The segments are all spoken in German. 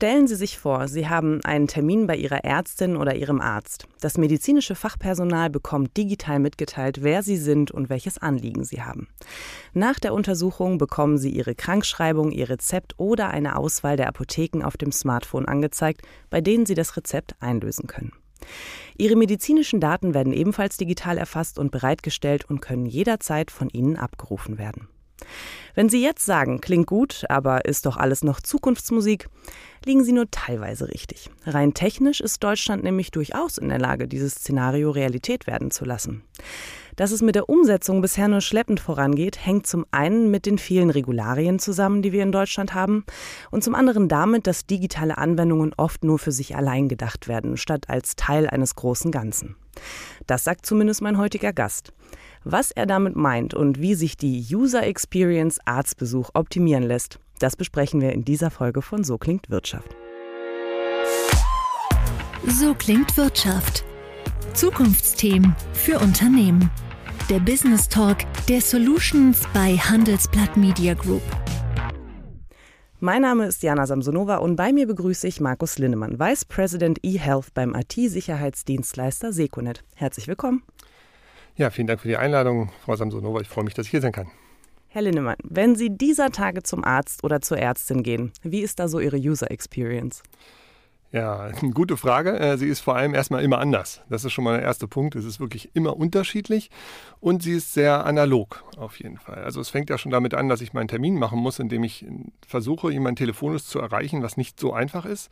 Stellen Sie sich vor, Sie haben einen Termin bei Ihrer Ärztin oder Ihrem Arzt. Das medizinische Fachpersonal bekommt digital mitgeteilt, wer Sie sind und welches Anliegen Sie haben. Nach der Untersuchung bekommen Sie Ihre Krankschreibung, Ihr Rezept oder eine Auswahl der Apotheken auf dem Smartphone angezeigt, bei denen Sie das Rezept einlösen können. Ihre medizinischen Daten werden ebenfalls digital erfasst und bereitgestellt und können jederzeit von Ihnen abgerufen werden. Wenn Sie jetzt sagen, klingt gut, aber ist doch alles noch Zukunftsmusik, liegen Sie nur teilweise richtig. Rein technisch ist Deutschland nämlich durchaus in der Lage, dieses Szenario Realität werden zu lassen. Dass es mit der Umsetzung bisher nur schleppend vorangeht, hängt zum einen mit den vielen Regularien zusammen, die wir in Deutschland haben, und zum anderen damit, dass digitale Anwendungen oft nur für sich allein gedacht werden, statt als Teil eines großen Ganzen. Das sagt zumindest mein heutiger Gast. Was er damit meint und wie sich die User Experience Arztbesuch optimieren lässt, das besprechen wir in dieser Folge von So klingt Wirtschaft. So klingt Wirtschaft. Zukunftsthemen für Unternehmen. Der Business Talk der Solutions bei Handelsblatt Media Group. Mein Name ist Jana Samsonova und bei mir begrüße ich Markus Linnemann, Vice President eHealth beim IT-Sicherheitsdienstleister Seconet. Herzlich willkommen. Ja, vielen Dank für die Einladung, Frau Samsonova. Ich freue mich, dass ich hier sein kann. Herr Linnemann, wenn Sie dieser Tage zum Arzt oder zur Ärztin gehen, wie ist da so Ihre User Experience? Ja, gute Frage. Äh, sie ist vor allem erstmal immer anders. Das ist schon mal der erste Punkt. Es ist wirklich immer unterschiedlich und sie ist sehr analog auf jeden Fall. Also es fängt ja schon damit an, dass ich meinen Termin machen muss, indem ich versuche, jemanden telefonisch zu erreichen, was nicht so einfach ist.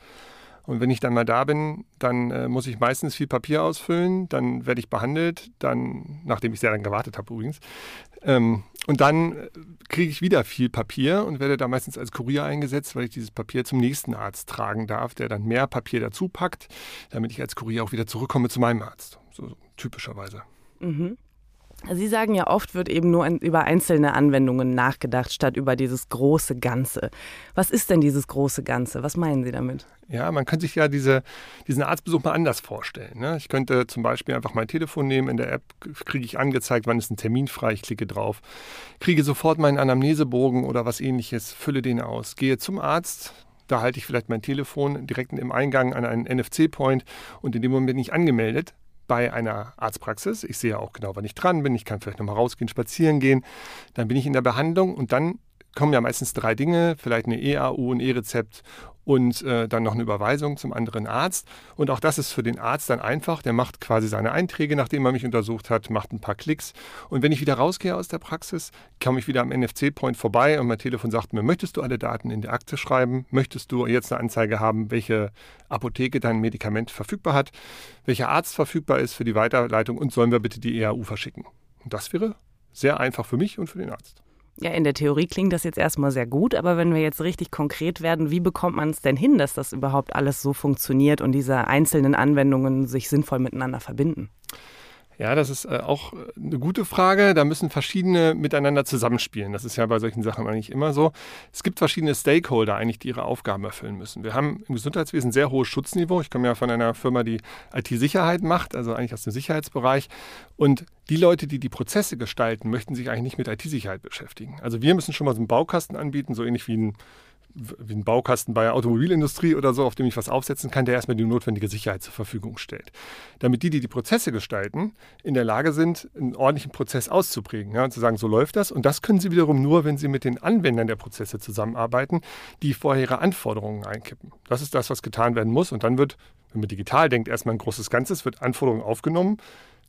Und wenn ich dann mal da bin, dann äh, muss ich meistens viel Papier ausfüllen, dann werde ich behandelt, dann, nachdem ich sehr lange gewartet habe übrigens, ähm, und dann äh, kriege ich wieder viel Papier und werde da meistens als Kurier eingesetzt, weil ich dieses Papier zum nächsten Arzt tragen darf, der dann mehr Papier dazu packt, damit ich als Kurier auch wieder zurückkomme zu meinem Arzt. So typischerweise. Mhm. Sie sagen ja, oft wird eben nur über einzelne Anwendungen nachgedacht, statt über dieses große Ganze. Was ist denn dieses große Ganze? Was meinen Sie damit? Ja, man könnte sich ja diese, diesen Arztbesuch mal anders vorstellen. Ne? Ich könnte zum Beispiel einfach mein Telefon nehmen, in der App kriege ich angezeigt, wann ist ein Termin frei, ich klicke drauf, kriege sofort meinen Anamnesebogen oder was ähnliches, fülle den aus, gehe zum Arzt, da halte ich vielleicht mein Telefon direkt im Eingang an einen NFC-Point und in dem Moment bin ich angemeldet bei einer Arztpraxis. Ich sehe auch genau, wann ich dran bin. Ich kann vielleicht nochmal rausgehen, spazieren gehen. Dann bin ich in der Behandlung und dann kommen ja meistens drei Dinge, vielleicht eine EAU, ein E-Rezept und äh, dann noch eine Überweisung zum anderen Arzt. Und auch das ist für den Arzt dann einfach. Der macht quasi seine Einträge, nachdem er mich untersucht hat, macht ein paar Klicks. Und wenn ich wieder rausgehe aus der Praxis, komme ich wieder am NFC-Point vorbei und mein Telefon sagt mir, möchtest du alle Daten in die Akte schreiben? Möchtest du jetzt eine Anzeige haben, welche Apotheke dein Medikament verfügbar hat, welcher Arzt verfügbar ist für die Weiterleitung und sollen wir bitte die EAU verschicken? Und das wäre sehr einfach für mich und für den Arzt. Ja, in der Theorie klingt das jetzt erstmal sehr gut, aber wenn wir jetzt richtig konkret werden, wie bekommt man es denn hin, dass das überhaupt alles so funktioniert und diese einzelnen Anwendungen sich sinnvoll miteinander verbinden? Ja, das ist äh, auch eine gute Frage. Da müssen verschiedene miteinander zusammenspielen. Das ist ja bei solchen Sachen eigentlich immer so. Es gibt verschiedene Stakeholder eigentlich, die ihre Aufgaben erfüllen müssen. Wir haben im Gesundheitswesen sehr hohes Schutzniveau. Ich komme ja von einer Firma, die IT-Sicherheit macht, also eigentlich aus dem Sicherheitsbereich. Und die Leute, die die Prozesse gestalten, möchten sich eigentlich nicht mit IT-Sicherheit beschäftigen. Also wir müssen schon mal so einen Baukasten anbieten, so ähnlich wie ein wie ein Baukasten bei der Automobilindustrie oder so, auf dem ich was aufsetzen kann, der erstmal die notwendige Sicherheit zur Verfügung stellt. Damit die, die die Prozesse gestalten, in der Lage sind, einen ordentlichen Prozess auszuprägen ja, und zu sagen, so läuft das. Und das können sie wiederum nur, wenn sie mit den Anwendern der Prozesse zusammenarbeiten, die vorher ihre Anforderungen einkippen. Das ist das, was getan werden muss. Und dann wird, wenn man digital denkt, erstmal ein großes Ganzes, wird Anforderungen aufgenommen,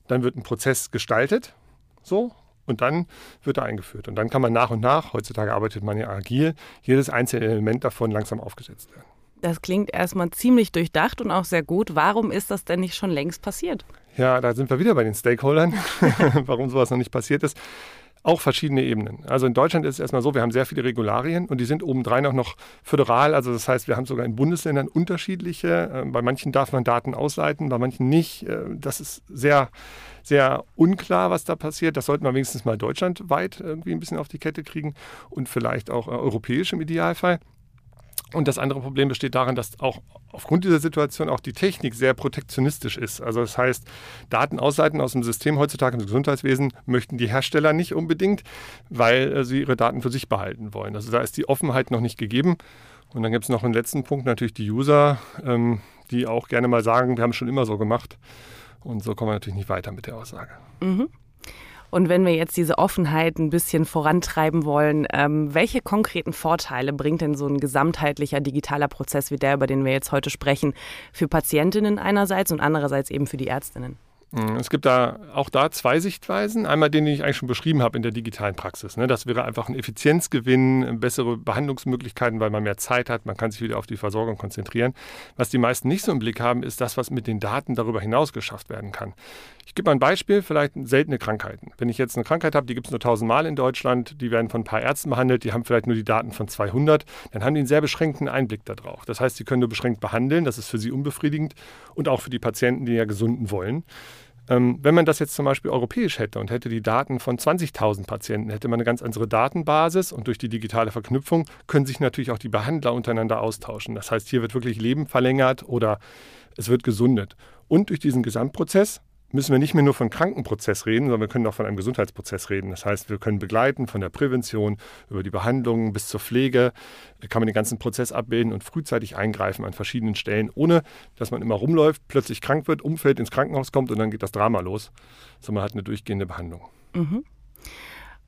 dann wird ein Prozess gestaltet, so, und dann wird er eingeführt. Und dann kann man nach und nach, heutzutage arbeitet man ja agil, jedes einzelne Element davon langsam aufgesetzt werden. Das klingt erstmal ziemlich durchdacht und auch sehr gut. Warum ist das denn nicht schon längst passiert? Ja, da sind wir wieder bei den Stakeholdern, warum sowas noch nicht passiert ist. Auch verschiedene Ebenen. Also in Deutschland ist es erstmal so, wir haben sehr viele Regularien und die sind obendrein auch noch föderal. Also das heißt, wir haben sogar in Bundesländern unterschiedliche. Ähm, bei manchen darf man Daten ausleiten, bei manchen nicht. Äh, das ist sehr, sehr unklar, was da passiert. Das sollten wir wenigstens mal deutschlandweit irgendwie ein bisschen auf die Kette kriegen und vielleicht auch äh, europäisch im Idealfall. Und das andere Problem besteht darin, dass auch aufgrund dieser Situation auch die Technik sehr protektionistisch ist. Also das heißt, Daten ausleiten aus dem System heutzutage im Gesundheitswesen möchten die Hersteller nicht unbedingt, weil äh, sie ihre Daten für sich behalten wollen. Also da ist die Offenheit noch nicht gegeben. Und dann gibt es noch einen letzten Punkt, natürlich die User, ähm, die auch gerne mal sagen, wir haben es schon immer so gemacht. Und so kommen wir natürlich nicht weiter mit der Aussage. Mhm. Und wenn wir jetzt diese Offenheit ein bisschen vorantreiben wollen, ähm, welche konkreten Vorteile bringt denn so ein gesamtheitlicher digitaler Prozess wie der, über den wir jetzt heute sprechen, für Patientinnen einerseits und andererseits eben für die Ärztinnen? Mhm, es gibt da auch da zwei Sichtweisen. Einmal den, den ich eigentlich schon beschrieben habe in der digitalen Praxis. Ne? Das wäre einfach ein Effizienzgewinn, bessere Behandlungsmöglichkeiten, weil man mehr Zeit hat, man kann sich wieder auf die Versorgung konzentrieren. Was die meisten nicht so im Blick haben, ist das, was mit den Daten darüber hinaus geschafft werden kann. Ich gebe mal ein Beispiel, vielleicht seltene Krankheiten. Wenn ich jetzt eine Krankheit habe, die gibt es nur 1000 Mal in Deutschland, die werden von ein paar Ärzten behandelt, die haben vielleicht nur die Daten von 200, dann haben die einen sehr beschränkten Einblick darauf. Das heißt, sie können nur beschränkt behandeln, das ist für sie unbefriedigend und auch für die Patienten, die ja gesunden wollen. Ähm, wenn man das jetzt zum Beispiel europäisch hätte und hätte die Daten von 20.000 Patienten, hätte man eine ganz andere Datenbasis und durch die digitale Verknüpfung können sich natürlich auch die Behandler untereinander austauschen. Das heißt, hier wird wirklich Leben verlängert oder es wird gesundet. Und durch diesen Gesamtprozess müssen wir nicht mehr nur von Krankenprozess reden, sondern wir können auch von einem Gesundheitsprozess reden. Das heißt, wir können begleiten von der Prävention über die Behandlung bis zur Pflege, kann man den ganzen Prozess abbilden und frühzeitig eingreifen an verschiedenen Stellen, ohne dass man immer rumläuft, plötzlich krank wird, umfällt, ins Krankenhaus kommt und dann geht das Drama los, sondern man hat eine durchgehende Behandlung. Mhm.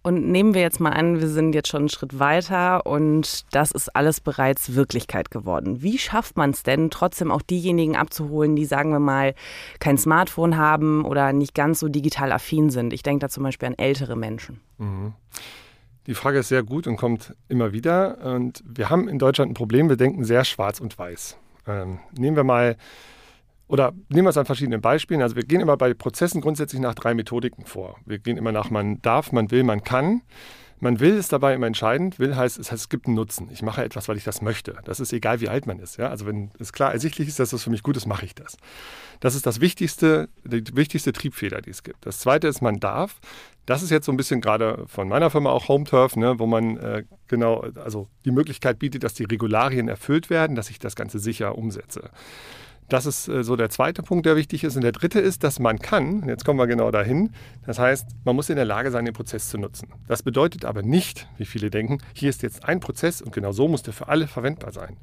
Und nehmen wir jetzt mal an, wir sind jetzt schon einen Schritt weiter und das ist alles bereits Wirklichkeit geworden. Wie schafft man es denn, trotzdem auch diejenigen abzuholen, die, sagen wir mal, kein Smartphone haben oder nicht ganz so digital affin sind? Ich denke da zum Beispiel an ältere Menschen. Mhm. Die Frage ist sehr gut und kommt immer wieder. Und wir haben in Deutschland ein Problem, wir denken sehr schwarz und weiß. Ähm, nehmen wir mal oder nehmen wir es an verschiedenen Beispielen. Also wir gehen immer bei Prozessen grundsätzlich nach drei Methodiken vor. Wir gehen immer nach man darf, man will, man kann. Man will ist dabei immer entscheidend. Will heißt, es heißt, es gibt einen Nutzen. Ich mache etwas, weil ich das möchte. Das ist egal, wie alt man ist. Ja? Also wenn es klar ersichtlich ist, dass das für mich gut ist, mache ich das. Das ist das wichtigste, die wichtigste Triebfeder, die es gibt. Das zweite ist, man darf. Das ist jetzt so ein bisschen gerade von meiner Firma auch HomeTurf, ne, wo man äh, genau also die Möglichkeit bietet, dass die Regularien erfüllt werden, dass ich das Ganze sicher umsetze. Das ist äh, so der zweite Punkt, der wichtig ist. Und der dritte ist, dass man kann, jetzt kommen wir genau dahin, das heißt, man muss in der Lage sein, den Prozess zu nutzen. Das bedeutet aber nicht, wie viele denken, hier ist jetzt ein Prozess und genau so muss der für alle verwendbar sein.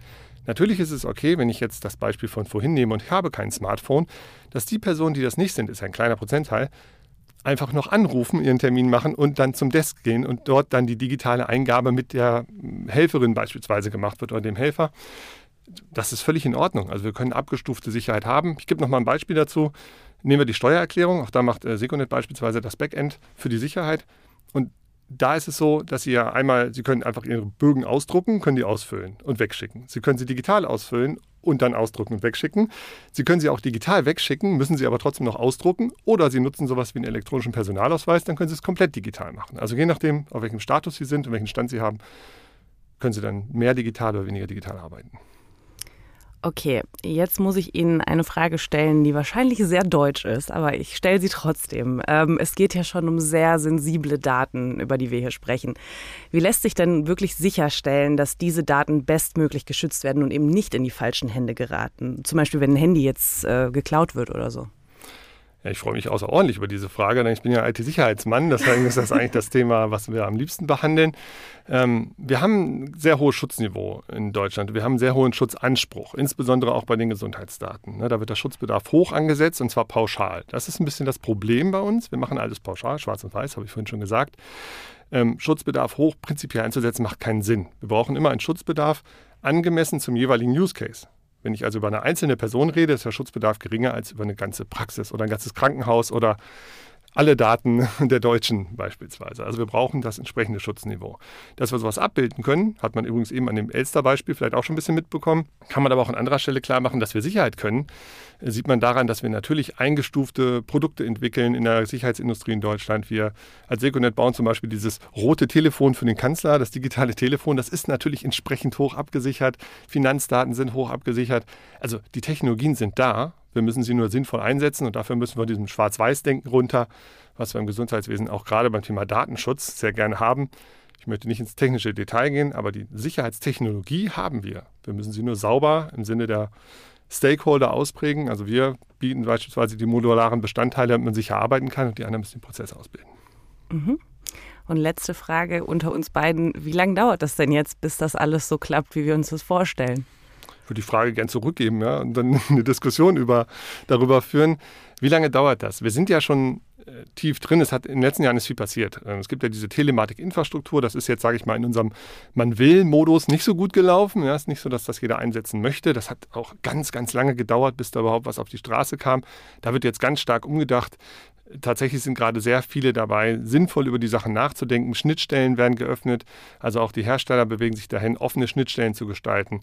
Natürlich ist es okay, wenn ich jetzt das Beispiel von vorhin nehme und ich habe kein Smartphone, dass die Personen, die das nicht sind, ist ein kleiner Prozentteil, einfach noch anrufen, ihren Termin machen und dann zum Desk gehen und dort dann die digitale Eingabe mit der Helferin beispielsweise gemacht wird oder dem Helfer das ist völlig in Ordnung. Also wir können abgestufte Sicherheit haben. Ich gebe noch mal ein Beispiel dazu. Nehmen wir die Steuererklärung. Auch da macht äh, Seconet beispielsweise das Backend für die Sicherheit. Und da ist es so, dass Sie ja einmal, Sie können einfach Ihre Bögen ausdrucken, können die ausfüllen und wegschicken. Sie können sie digital ausfüllen und dann ausdrucken und wegschicken. Sie können sie auch digital wegschicken, müssen sie aber trotzdem noch ausdrucken. Oder Sie nutzen sowas wie einen elektronischen Personalausweis, dann können Sie es komplett digital machen. Also je nachdem, auf welchem Status Sie sind und welchen Stand Sie haben, können Sie dann mehr digital oder weniger digital arbeiten. Okay, jetzt muss ich Ihnen eine Frage stellen, die wahrscheinlich sehr deutsch ist, aber ich stelle sie trotzdem. Ähm, es geht ja schon um sehr sensible Daten, über die wir hier sprechen. Wie lässt sich denn wirklich sicherstellen, dass diese Daten bestmöglich geschützt werden und eben nicht in die falschen Hände geraten? Zum Beispiel, wenn ein Handy jetzt äh, geklaut wird oder so. Ja, ich freue mich außerordentlich über diese Frage, denn ich bin ja IT-Sicherheitsmann. Deswegen ist das eigentlich das Thema, was wir am liebsten behandeln. Ähm, wir haben ein sehr hohes Schutzniveau in Deutschland. Wir haben einen sehr hohen Schutzanspruch, insbesondere auch bei den Gesundheitsdaten. Ne, da wird der Schutzbedarf hoch angesetzt und zwar pauschal. Das ist ein bisschen das Problem bei uns. Wir machen alles pauschal, schwarz und weiß, habe ich vorhin schon gesagt. Ähm, Schutzbedarf hoch prinzipiell einzusetzen macht keinen Sinn. Wir brauchen immer einen Schutzbedarf angemessen zum jeweiligen Use Case. Wenn ich also über eine einzelne Person rede, ist der Schutzbedarf geringer als über eine ganze Praxis oder ein ganzes Krankenhaus oder alle Daten der Deutschen beispielsweise. Also wir brauchen das entsprechende Schutzniveau. Dass wir sowas abbilden können, hat man übrigens eben an dem Elster-Beispiel vielleicht auch schon ein bisschen mitbekommen, kann man aber auch an anderer Stelle klar machen, dass wir Sicherheit können. Äh, sieht man daran, dass wir natürlich eingestufte Produkte entwickeln in der Sicherheitsindustrie in Deutschland. Wir als Seconet bauen zum Beispiel dieses rote Telefon für den Kanzler, das digitale Telefon. Das ist natürlich entsprechend hoch abgesichert. Finanzdaten sind hoch abgesichert. Also die Technologien sind da wir müssen sie nur sinnvoll einsetzen und dafür müssen wir diesem Schwarz-Weiß-Denken runter, was wir im Gesundheitswesen auch gerade beim Thema Datenschutz sehr gerne haben. Ich möchte nicht ins technische Detail gehen, aber die Sicherheitstechnologie haben wir. Wir müssen sie nur sauber im Sinne der Stakeholder ausprägen. Also wir bieten beispielsweise die modularen Bestandteile, damit man sicher arbeiten kann und die anderen müssen den Prozess ausbilden. Mhm. Und letzte Frage unter uns beiden. Wie lange dauert das denn jetzt, bis das alles so klappt, wie wir uns das vorstellen? Würde die Frage gern zurückgeben ja, und dann eine Diskussion über, darüber führen. Wie lange dauert das? Wir sind ja schon äh, tief drin. Es hat in den letzten Jahren ist viel passiert. Ähm, es gibt ja diese Telematik-Infrastruktur. Das ist jetzt, sage ich mal, in unserem Man-Will-Modus nicht so gut gelaufen. Ja, es ist nicht so, dass das jeder einsetzen möchte. Das hat auch ganz, ganz lange gedauert, bis da überhaupt was auf die Straße kam. Da wird jetzt ganz stark umgedacht. Tatsächlich sind gerade sehr viele dabei, sinnvoll über die Sachen nachzudenken. Schnittstellen werden geöffnet. Also auch die Hersteller bewegen sich dahin, offene Schnittstellen zu gestalten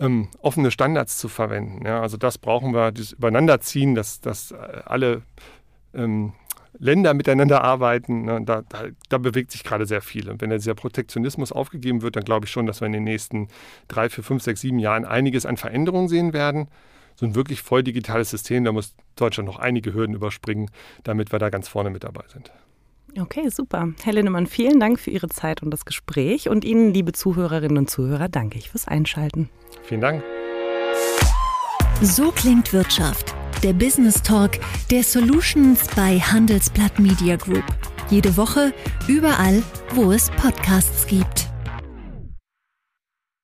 ähm, offene Standards zu verwenden. Ja, also das brauchen wir, das Übereinanderziehen, dass, dass alle ähm, Länder miteinander arbeiten. Ne, da, da, da, bewegt sich gerade sehr viel. Und wenn dieser Protektionismus aufgegeben wird, dann glaube ich schon, dass wir in den nächsten drei, vier, fünf, sechs, sieben Jahren einiges an Veränderungen sehen werden. So ein wirklich voll digitales System, da muss Deutschland noch einige Hürden überspringen, damit wir da ganz vorne mit dabei sind. Okay, super. Herr Linnemann, vielen Dank für Ihre Zeit und das Gespräch. Und Ihnen, liebe Zuhörerinnen und Zuhörer, danke ich fürs Einschalten. Vielen Dank. So klingt Wirtschaft. Der Business Talk der Solutions bei Handelsblatt Media Group. Jede Woche, überall, wo es Podcasts gibt.